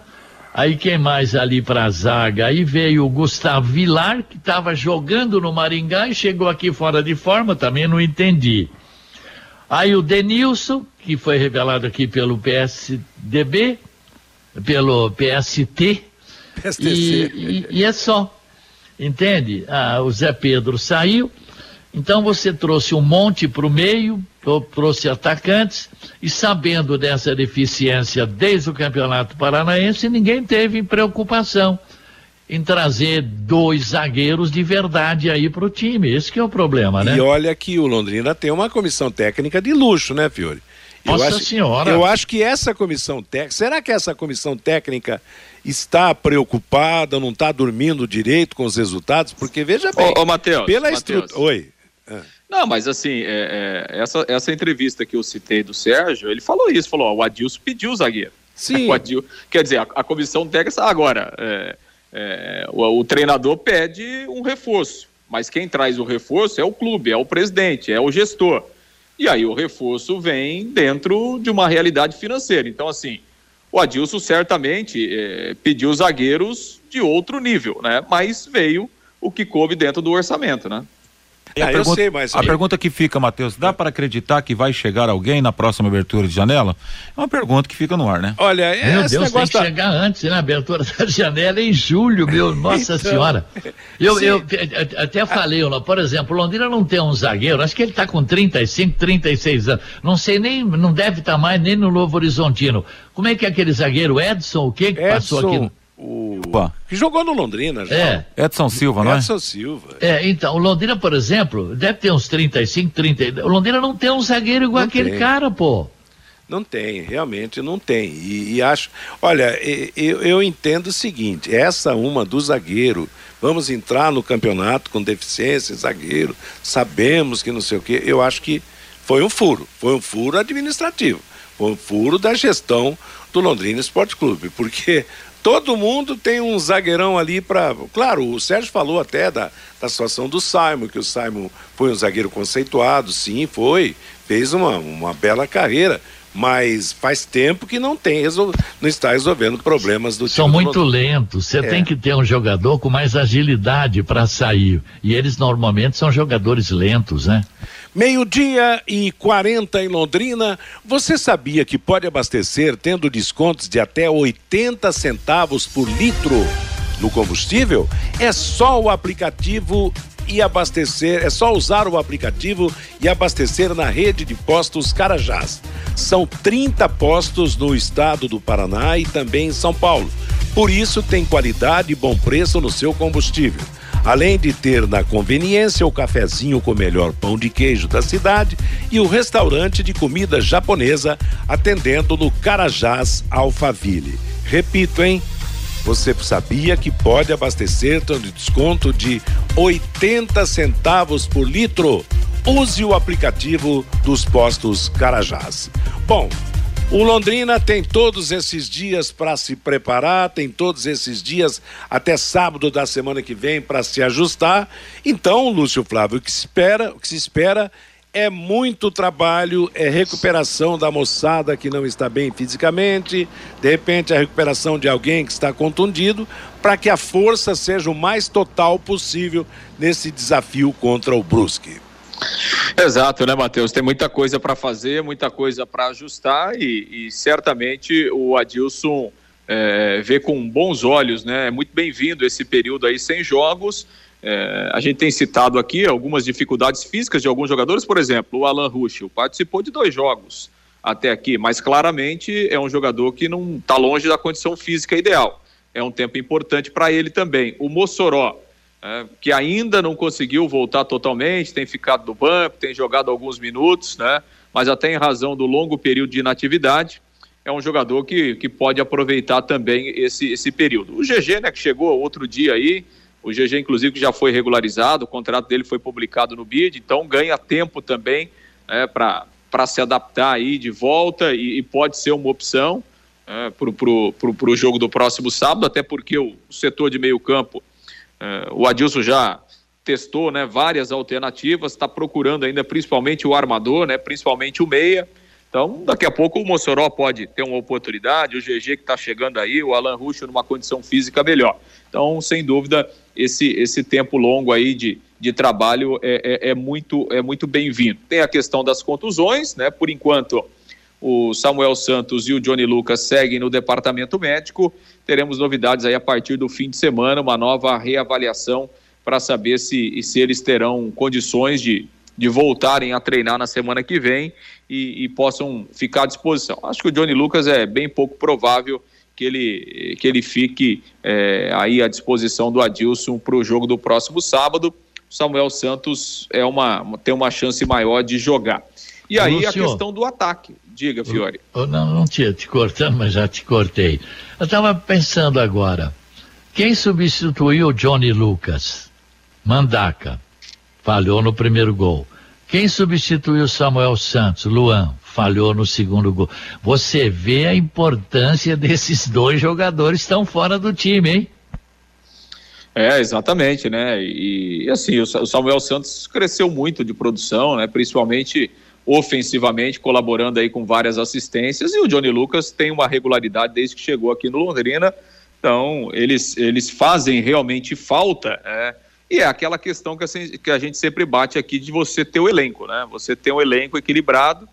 Aí quem mais ali para a zaga? Aí veio o Gustavo Vilar, que estava jogando no Maringá e chegou aqui fora de forma, também não entendi. Aí o Denilson, que foi revelado aqui pelo PSDB, pelo PST, PSTC. E, e, e é só. Entende? Ah, o Zé Pedro saiu, então você trouxe um monte para o meio, trouxe atacantes e sabendo dessa deficiência desde o Campeonato Paranaense, ninguém teve preocupação em trazer dois zagueiros de verdade aí para o time. Esse que é o problema, né? E olha que o Londrina tem uma comissão técnica de luxo, né, Fiore? Nossa eu acho, Senhora! Eu acho que essa comissão técnica, será que essa comissão técnica está preocupada, não está dormindo direito com os resultados? Porque veja bem, ô, ô Matheus, pela estrutura... Oi. É. Não, mas assim, é, é, essa, essa entrevista que eu citei do Sérgio, ele falou isso, falou, ó, o Adilson pediu o zagueiro. Sim. O Adil, quer dizer, a, a comissão técnica, agora, é, é, o, o treinador pede um reforço, mas quem traz o reforço é o clube, é o presidente, é o gestor. E aí o reforço vem dentro de uma realidade financeira. Então, assim, o Adilson certamente é, pediu zagueiros de outro nível, né? Mas veio o que coube dentro do orçamento, né? A, ah, pergunta, sei, mas... a pergunta que fica, Matheus, dá para acreditar que vai chegar alguém na próxima abertura de janela? É uma pergunta que fica no ar, né? Olha, é meu Deus, tem que tá... chegar antes, na né? abertura da janela em julho, meu, nossa então... senhora. Eu, eu, até falei, por exemplo, Londrina não tem um zagueiro, acho que ele está com 35, 36 anos, não sei nem, não deve estar tá mais nem no Novo Horizontino. Como é que é aquele zagueiro, Edson, o que que Edson... passou aqui? O... Que jogou no Londrina já. É. Edson Silva, não é? Edson Silva. É, então, o Londrina, por exemplo, deve ter uns 35, 30. O Londrina não tem um zagueiro igual não aquele tem. cara, pô. Não tem, realmente não tem. E, e acho. Olha, eu, eu entendo o seguinte: essa uma do zagueiro. Vamos entrar no campeonato com deficiência, zagueiro. Sabemos que não sei o quê. Eu acho que foi um furo. Foi um furo administrativo. Foi um furo da gestão do Londrina Esporte Clube. Porque todo mundo tem um zagueirão ali para. Claro, o Sérgio falou até da, da situação do Simon, que o Simon foi um zagueiro conceituado, sim, foi, fez uma, uma bela carreira. Mas faz tempo que não tem resol... não está resolvendo problemas do São muito lentos. Você é. tem que ter um jogador com mais agilidade para sair. E eles normalmente são jogadores lentos, né? Meio-dia e 40 em Londrina. Você sabia que pode abastecer tendo descontos de até 80 centavos por litro no combustível? É só o aplicativo e abastecer, é só usar o aplicativo e abastecer na rede de postos Carajás. São 30 postos no estado do Paraná e também em São Paulo. Por isso tem qualidade e bom preço no seu combustível. Além de ter na conveniência o cafezinho com o melhor pão de queijo da cidade e o restaurante de comida japonesa atendendo no Carajás Alphaville. Repito, hein? Você sabia que pode abastecer tendo desconto de 80 centavos por litro? Use o aplicativo dos postos Carajás. Bom, o Londrina tem todos esses dias para se preparar, tem todos esses dias até sábado da semana que vem para se ajustar. Então, Lúcio Flávio, o que espera, o que se espera é muito trabalho, é recuperação da moçada que não está bem fisicamente, de repente a recuperação de alguém que está contundido, para que a força seja o mais total possível nesse desafio contra o Brusque. Exato, né, Matheus? Tem muita coisa para fazer, muita coisa para ajustar e, e, certamente o Adilson é, vê com bons olhos, né? É muito bem-vindo esse período aí sem jogos. É, a gente tem citado aqui algumas dificuldades físicas de alguns jogadores, por exemplo, o Alan Ruschel participou de dois jogos até aqui, mas claramente é um jogador que não está longe da condição física ideal. É um tempo importante para ele também. O Mossoró é, que ainda não conseguiu voltar totalmente, tem ficado no banco, tem jogado alguns minutos, né? mas até em razão do longo período de inatividade, é um jogador que, que pode aproveitar também esse, esse período. O GG, né, que chegou outro dia aí, o GG, inclusive, já foi regularizado, o contrato dele foi publicado no BID, então ganha tempo também né, para se adaptar aí de volta e, e pode ser uma opção é, para o jogo do próximo sábado, até porque o, o setor de meio campo é, o Adilson já testou né, várias alternativas, está procurando ainda principalmente o armador, né, principalmente o meia. Então, daqui a pouco o Mossoró pode ter uma oportunidade, o GG que está chegando aí, o Alan Russo numa condição física melhor. Então, sem dúvida, esse, esse tempo longo aí de, de trabalho é, é, é muito, é muito bem-vindo. Tem a questão das contusões, né? Por enquanto, o Samuel Santos e o Johnny Lucas seguem no departamento médico. Teremos novidades aí a partir do fim de semana, uma nova reavaliação para saber se, se eles terão condições de, de voltarem a treinar na semana que vem e, e possam ficar à disposição. Acho que o Johnny Lucas é bem pouco provável que ele, que ele fique é, aí à disposição do Adilson para o jogo do próximo sábado. Samuel Santos é uma, tem uma chance maior de jogar. E aí Lúcio, a questão do ataque. Diga, Fiore. Eu, não, não tinha te cortando, mas já te cortei. Eu estava pensando agora. Quem substituiu o Johnny Lucas? Mandaca. Falhou no primeiro gol. Quem substituiu Samuel Santos? Luan. Falhou no segundo gol. Você vê a importância desses dois jogadores estão fora do time, hein? É, exatamente, né? E, e assim, o Samuel Santos cresceu muito de produção, né? Principalmente ofensivamente, colaborando aí com várias assistências, e o Johnny Lucas tem uma regularidade desde que chegou aqui no Londrina, então eles, eles fazem realmente falta, é, e é aquela questão que a, que a gente sempre bate aqui de você ter o elenco, né? Você ter um elenco equilibrado,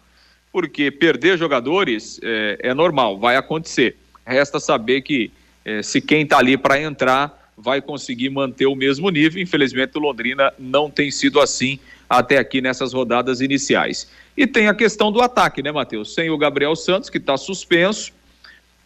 porque perder jogadores é, é normal, vai acontecer. Resta saber que é, se quem está ali para entrar vai conseguir manter o mesmo nível. Infelizmente, o Londrina não tem sido assim até aqui nessas rodadas iniciais. E tem a questão do ataque, né, Matheus? Sem o Gabriel Santos, que está suspenso.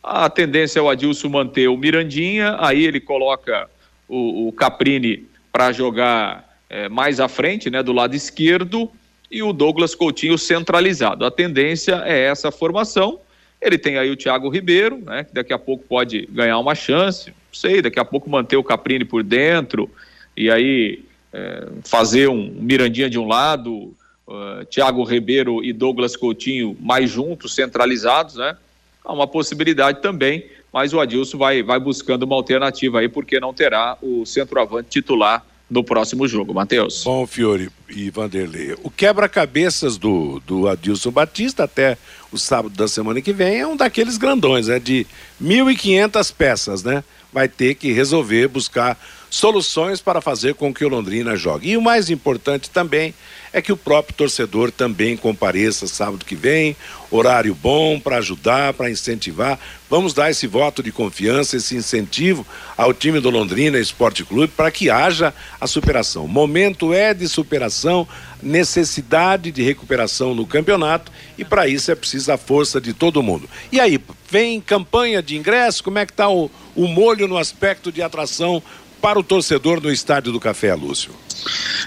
A tendência é o Adilson manter o Mirandinha, aí ele coloca o, o Caprini para jogar é, mais à frente, né, do lado esquerdo, e o Douglas Coutinho centralizado. A tendência é essa formação. Ele tem aí o Thiago Ribeiro, né, que daqui a pouco pode ganhar uma chance, não sei, daqui a pouco manter o Caprini por dentro, e aí é, fazer um Mirandinha de um lado, uh, Thiago Ribeiro e Douglas Coutinho mais juntos, centralizados, né? Há uma possibilidade também, mas o Adilson vai, vai buscando uma alternativa aí, porque não terá o centroavante titular no próximo jogo, Matheus. Bom, Fiore e Vanderlei, o quebra-cabeças do, do Adilson Batista até o sábado da semana que vem é um daqueles grandões, né? De 1.500 peças, né? Vai ter que resolver, buscar soluções para fazer com que o Londrina jogue. E o mais importante também é que o próprio torcedor também compareça sábado que vem, horário bom para ajudar, para incentivar. Vamos dar esse voto de confiança, esse incentivo ao time do Londrina Esporte Clube para que haja a superação. Momento é de superação, necessidade de recuperação no campeonato e para isso é preciso a força de todo mundo. E aí, vem campanha de ingresso, como é que está o, o molho no aspecto de atração para o torcedor no Estádio do Café, Lúcio?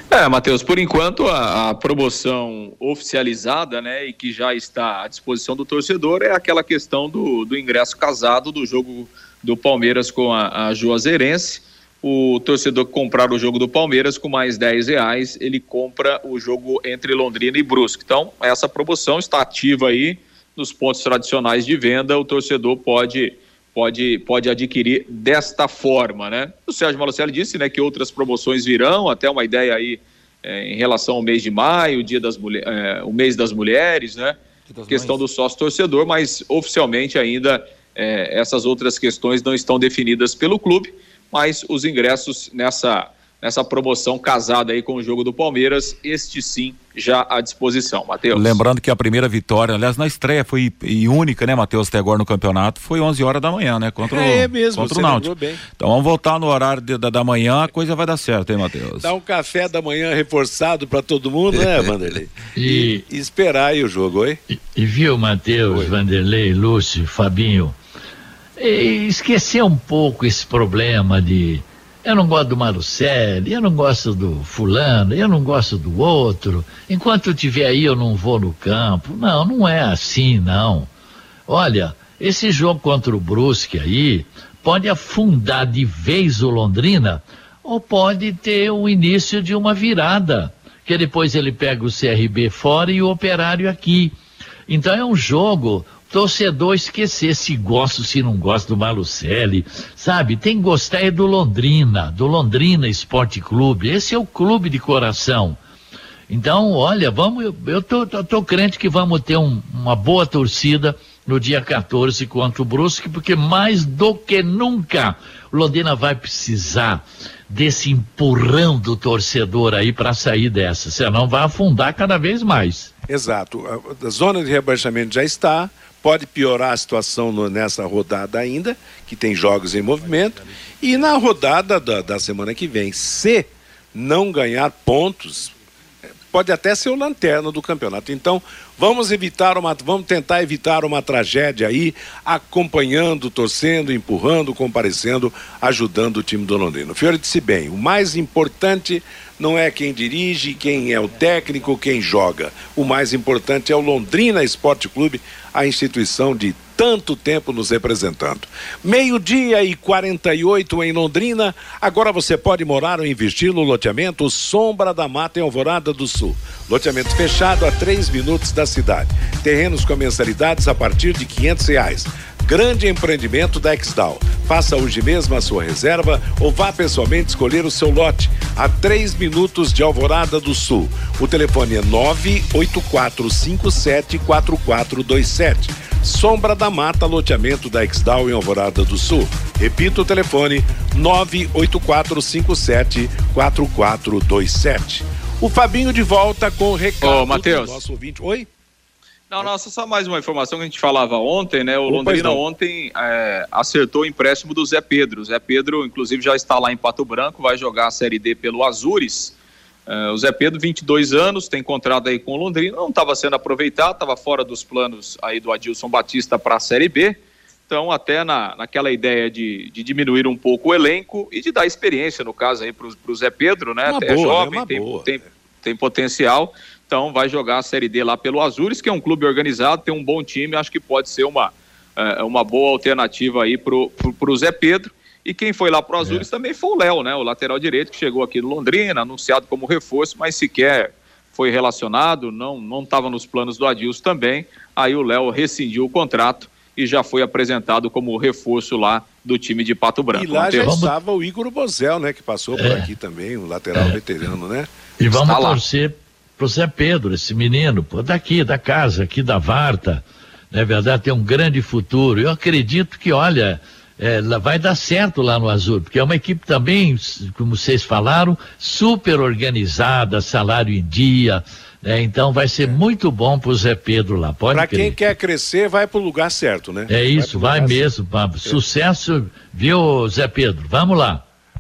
É, Matheus, por enquanto a, a, promoção oficializada, né, e que já está à disposição do torcedor é aquela questão do, do ingresso casado do jogo do Palmeiras com a, a Juazeirense. O torcedor que comprar o jogo do Palmeiras com mais 10 reais, ele compra o jogo entre Londrina e Brusque. Então, essa promoção está ativa aí nos pontos tradicionais de venda. O torcedor pode pode, pode adquirir desta forma, né? O Sérgio Malucelli disse, né, que outras promoções virão, até uma ideia aí é, em relação ao mês de maio, o dia das é, o mês das mulheres, né? Questão mães. do sócio torcedor, mas oficialmente ainda é, essas outras questões não estão definidas pelo clube, mas os ingressos nessa nessa promoção casada aí com o jogo do Palmeiras, este sim já à disposição, Matheus. Lembrando que a primeira vitória, aliás, na estreia foi e única, né, Matheus, até agora no campeonato, foi 11 horas da manhã, né, contra, é, o, mesmo, contra o Náutico. Então vamos voltar no horário de, da, da manhã, a coisa vai dar certo, hein, Matheus? Dá um café da manhã reforçado para todo mundo, né, Vanderlei? e, e, esperar aí o jogo, oi? E, e viu, Matheus, Vanderlei, Lúcio, Fabinho, esquecer um pouco esse problema de eu não gosto do Marucelli, eu não gosto do fulano, eu não gosto do outro. Enquanto eu estiver aí, eu não vou no campo. Não, não é assim, não. Olha, esse jogo contra o Brusque aí pode afundar de vez o Londrina ou pode ter o início de uma virada, que depois ele pega o CRB fora e o Operário aqui. Então é um jogo torcedor esquecer se gosta ou se não gosta do Malucelli, sabe? Tem que gostar é do Londrina, do Londrina Esporte Clube. Esse é o clube de coração. Então, olha, vamos, eu, eu tô, tô, tô, crente que vamos ter um, uma boa torcida no dia 14 contra o Brusque, porque mais do que nunca o Londrina vai precisar desse empurrão do torcedor aí para sair dessa, senão vai afundar cada vez mais. Exato. A zona de rebaixamento já está, pode piorar a situação no, nessa rodada ainda, que tem jogos em movimento, e na rodada da, da semana que vem, se não ganhar pontos, pode até ser o lanterna do campeonato. Então, vamos evitar uma, vamos tentar evitar uma tragédia aí, acompanhando, torcendo, empurrando, comparecendo, ajudando o time do Londrina. Fiore disse bem, o mais importante não é quem dirige, quem é o técnico, quem joga. O mais importante é o Londrina Esporte Clube, a instituição de tanto tempo nos representando. Meio-dia e 48 em Londrina. Agora você pode morar ou investir no loteamento Sombra da Mata em Alvorada do Sul. Loteamento fechado a três minutos da cidade. Terrenos com mensalidades a partir de quinhentos reais grande empreendimento da Exdal. Faça hoje mesmo a sua reserva ou vá pessoalmente escolher o seu lote a três minutos de Alvorada do Sul. O telefone é 984574427. Sombra da Mata, loteamento da Exdal em Alvorada do Sul. Repita o telefone 984574427. O Fabinho de volta com o recado Ô, Mateus. do nosso ouvinte. Oi? Não, nossa, só mais uma informação que a gente falava ontem, né? O Opa, Londrina ontem é, acertou o empréstimo do Zé Pedro. O Zé Pedro, inclusive, já está lá em Pato Branco, vai jogar a Série D pelo Azures. É, o Zé Pedro, 22 anos, tem contrato aí com o Londrina, não estava sendo aproveitado, estava fora dos planos aí do Adilson Batista para a Série B. Então, até na, naquela ideia de, de, diminuir um pouco o elenco e de dar experiência, no caso aí, para o Zé Pedro, né? Uma é boa, jovem, é tem, tem, tem potencial. Então vai jogar a Série D lá pelo Azures, que é um clube organizado, tem um bom time, acho que pode ser uma, é, uma boa alternativa aí pro, pro Zé Pedro. E quem foi lá pro Azures é. também foi o Léo, né? O lateral direito que chegou aqui do Londrina, anunciado como reforço, mas sequer foi relacionado, não não estava nos planos do Adilson também. Aí o Léo rescindiu o contrato e já foi apresentado como reforço lá do time de Pato Branco. E lá já vamos... estava o Igor Bozel, né? Que passou é. por aqui também, o lateral é. veterano, né? E vamos torcer pro Zé Pedro, esse menino, pô, daqui, da casa, aqui da Varta, na é verdade, tem um grande futuro. Eu acredito que, olha, é, vai dar certo lá no Azul, porque é uma equipe também, como vocês falaram, super organizada, salário em dia. É, então vai ser muito bom pro Zé Pedro lá. Para quem quer crescer, vai pro lugar certo, né? É isso, vai, vai mesmo. Certo. Sucesso, viu, Zé Pedro? Vamos lá.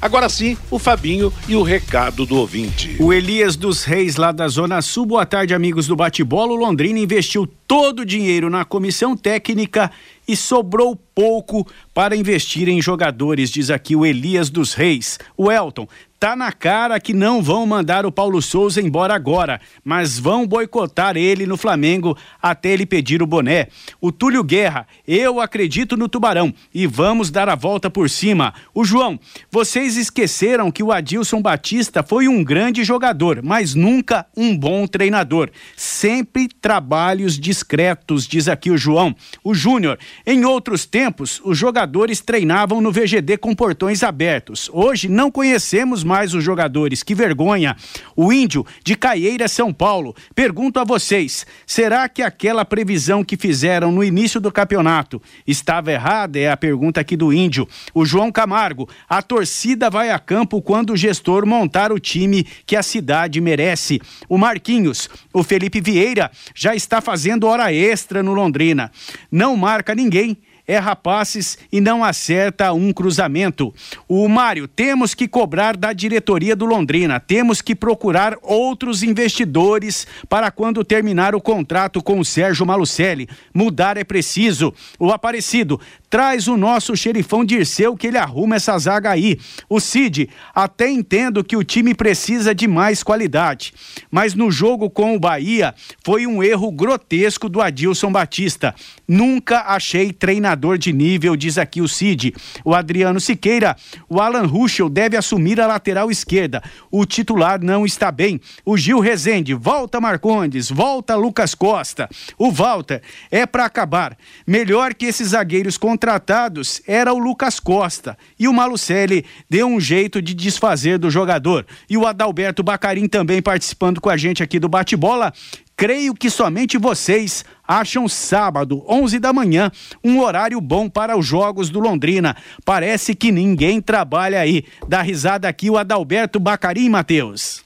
Agora sim, o Fabinho e o recado do ouvinte. O Elias dos Reis, lá da Zona Sul. Boa tarde, amigos do Bate-Bola. O Londrina investiu todo o dinheiro na comissão técnica e sobrou pouco para investir em jogadores, diz aqui o Elias dos Reis. O Elton, Tá na cara que não vão mandar o Paulo Souza embora agora, mas vão boicotar ele no Flamengo até ele pedir o boné. O Túlio Guerra, eu acredito no Tubarão e vamos dar a volta por cima. O João, vocês esqueceram que o Adilson Batista foi um grande jogador, mas nunca um bom treinador. Sempre trabalhos discretos, diz aqui o João. O Júnior, em outros tempos, os jogadores treinavam no VGD com portões abertos. Hoje não conhecemos mais os jogadores. Que vergonha. O Índio de Caieira, São Paulo. Pergunto a vocês: será que aquela previsão que fizeram no início do campeonato estava errada? É a pergunta aqui do Índio. O João Camargo: a torcida vai a campo quando o gestor montar o time que a cidade merece. O Marquinhos, o Felipe Vieira já está fazendo hora extra no Londrina. Não marca ninguém erra passes e não acerta um cruzamento. O Mário, temos que cobrar da diretoria do Londrina, temos que procurar outros investidores para quando terminar o contrato com o Sérgio Malucelli. Mudar é preciso. O Aparecido, traz o nosso xerifão Dirceu que ele arruma essa zaga aí. O Cid, até entendo que o time precisa de mais qualidade, mas no jogo com o Bahia foi um erro grotesco do Adilson Batista. Nunca achei treinador de nível, diz aqui o Cid. O Adriano Siqueira, o Alan Ruschel deve assumir a lateral esquerda. O titular não está bem. O Gil Rezende, volta Marcondes, volta Lucas Costa. O Walter é para acabar. Melhor que esses zagueiros contra contratados era o Lucas Costa e o Malucelli deu um jeito de desfazer do jogador. E o Adalberto Bacarim também participando com a gente aqui do bate-bola Creio que somente vocês acham sábado, 11 da manhã, um horário bom para os jogos do Londrina. Parece que ninguém trabalha aí. Dá risada aqui o Adalberto Bacarim, Matheus.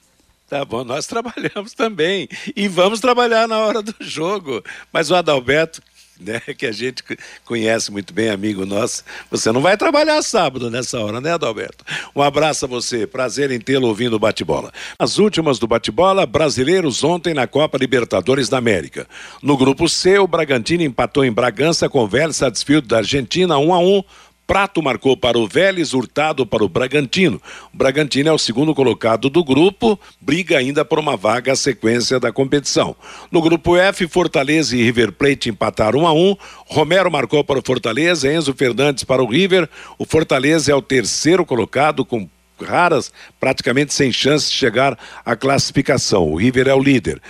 Tá bom, nós trabalhamos também. E vamos trabalhar na hora do jogo. Mas o Adalberto, né, que a gente conhece muito bem, amigo nosso. Você não vai trabalhar sábado nessa hora, né, Adalberto? Um abraço a você, prazer em tê-lo ouvindo o bate-bola. As últimas do bate-bola, brasileiros ontem na Copa Libertadores da América. No grupo C, o Bragantino empatou em Bragança com Vélez Sarsfield da Argentina 1 a 1 Prato marcou para o Vélez, Hurtado para o Bragantino. O Bragantino é o segundo colocado do grupo, briga ainda por uma vaga à sequência da competição. No grupo F, Fortaleza e River Plate empataram 1 a 1. Romero marcou para o Fortaleza, Enzo Fernandes para o River. O Fortaleza é o terceiro colocado com raras, praticamente sem chance de chegar à classificação. O River é o líder.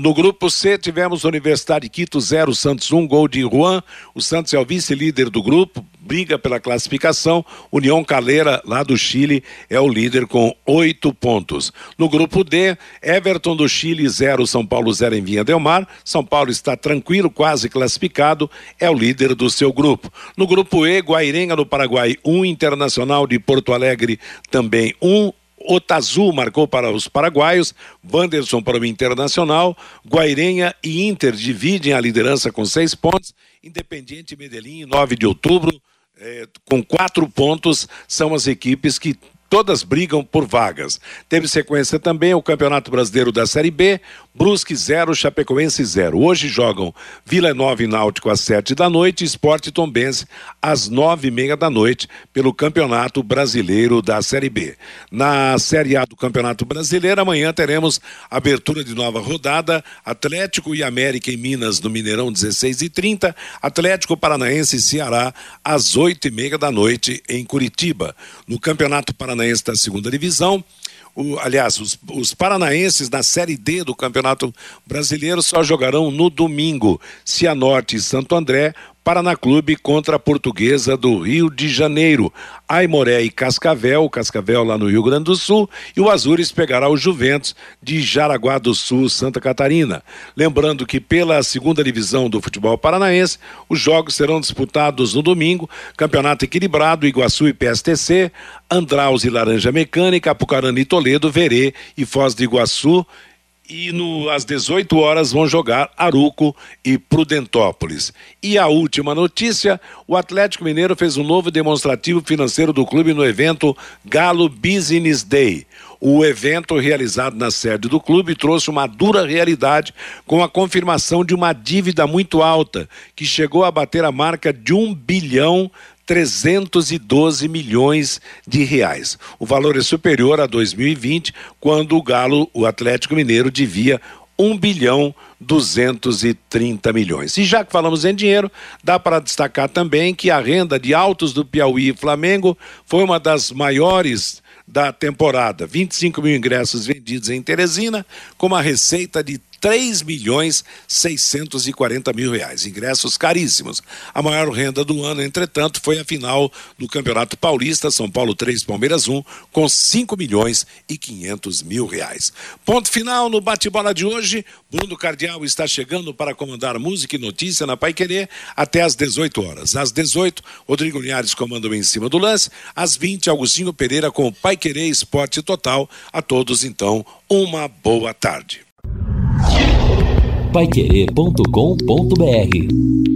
No grupo C, tivemos Universidade Quito 0, Santos 1, um, gol de Juan. O Santos é o vice-líder do grupo, briga pela classificação. União Calera, lá do Chile, é o líder com oito pontos. No grupo D, Everton do Chile 0, São Paulo 0 em Vinha Del Mar. São Paulo está tranquilo, quase classificado, é o líder do seu grupo. No grupo E, Guairenga do Paraguai 1, um, Internacional de Porto Alegre também 1. Um, Otazu marcou para os paraguaios, Wanderson para o Internacional, Guairenha e Inter dividem a liderança com seis pontos, Independiente Medellín, 9 de outubro, eh, com quatro pontos, são as equipes que todas brigam por vagas. Teve sequência também o Campeonato Brasileiro da Série B, Brusque 0, Chapecoense 0. Hoje jogam Vila Nova e Náutico às 7 da noite, Esporte Tombense às nove e meia da noite pelo Campeonato Brasileiro da Série B. Na Série A do Campeonato Brasileiro, amanhã teremos abertura de nova rodada, Atlético e América em Minas no Mineirão 16 e 30, Atlético Paranaense e Ceará às oito e meia da noite em Curitiba. No Campeonato Paranaense da segunda divisão, o, aliás, os, os, paranaenses na Série D do Campeonato Brasileiro só jogarão no domingo. Cianorte e Santo André Paraná Clube contra a Portuguesa do Rio de Janeiro. Aimoré e Cascavel, Cascavel lá no Rio Grande do Sul, e o Azures pegará o Juventus de Jaraguá do Sul, Santa Catarina. Lembrando que pela segunda divisão do futebol paranaense, os jogos serão disputados no domingo, campeonato equilibrado, Iguaçu e PSTC, Andraus e Laranja Mecânica, Apucarana e Toledo, Verê e Foz de Iguaçu e no, às 18 horas vão jogar Aruco e Prudentópolis. E a última notícia: o Atlético Mineiro fez um novo demonstrativo financeiro do clube no evento Galo Business Day. O evento realizado na sede do clube trouxe uma dura realidade com a confirmação de uma dívida muito alta, que chegou a bater a marca de um bilhão 312 milhões de reais. O valor é superior a 2020, quando o Galo, o Atlético Mineiro, devia 1 bilhão 230 milhões. E já que falamos em dinheiro, dá para destacar também que a renda de Altos do Piauí e Flamengo foi uma das maiores da temporada. 25 mil ingressos vendidos em Teresina, com uma receita de 3 milhões 640 mil reais. Ingressos caríssimos. A maior renda do ano, entretanto, foi a final do Campeonato Paulista, São Paulo 3, Palmeiras 1, com 5 milhões e 500 mil reais. Ponto final no bate-bola de hoje. Bruno Cardial está chegando para comandar música e notícia na Pai até às 18 horas. Às 18, Rodrigo Linhares comanda em cima do lance. Às 20, Augustinho Pereira com Pai Querer Esporte Total. A todos, então, uma boa tarde paiquerê.com.br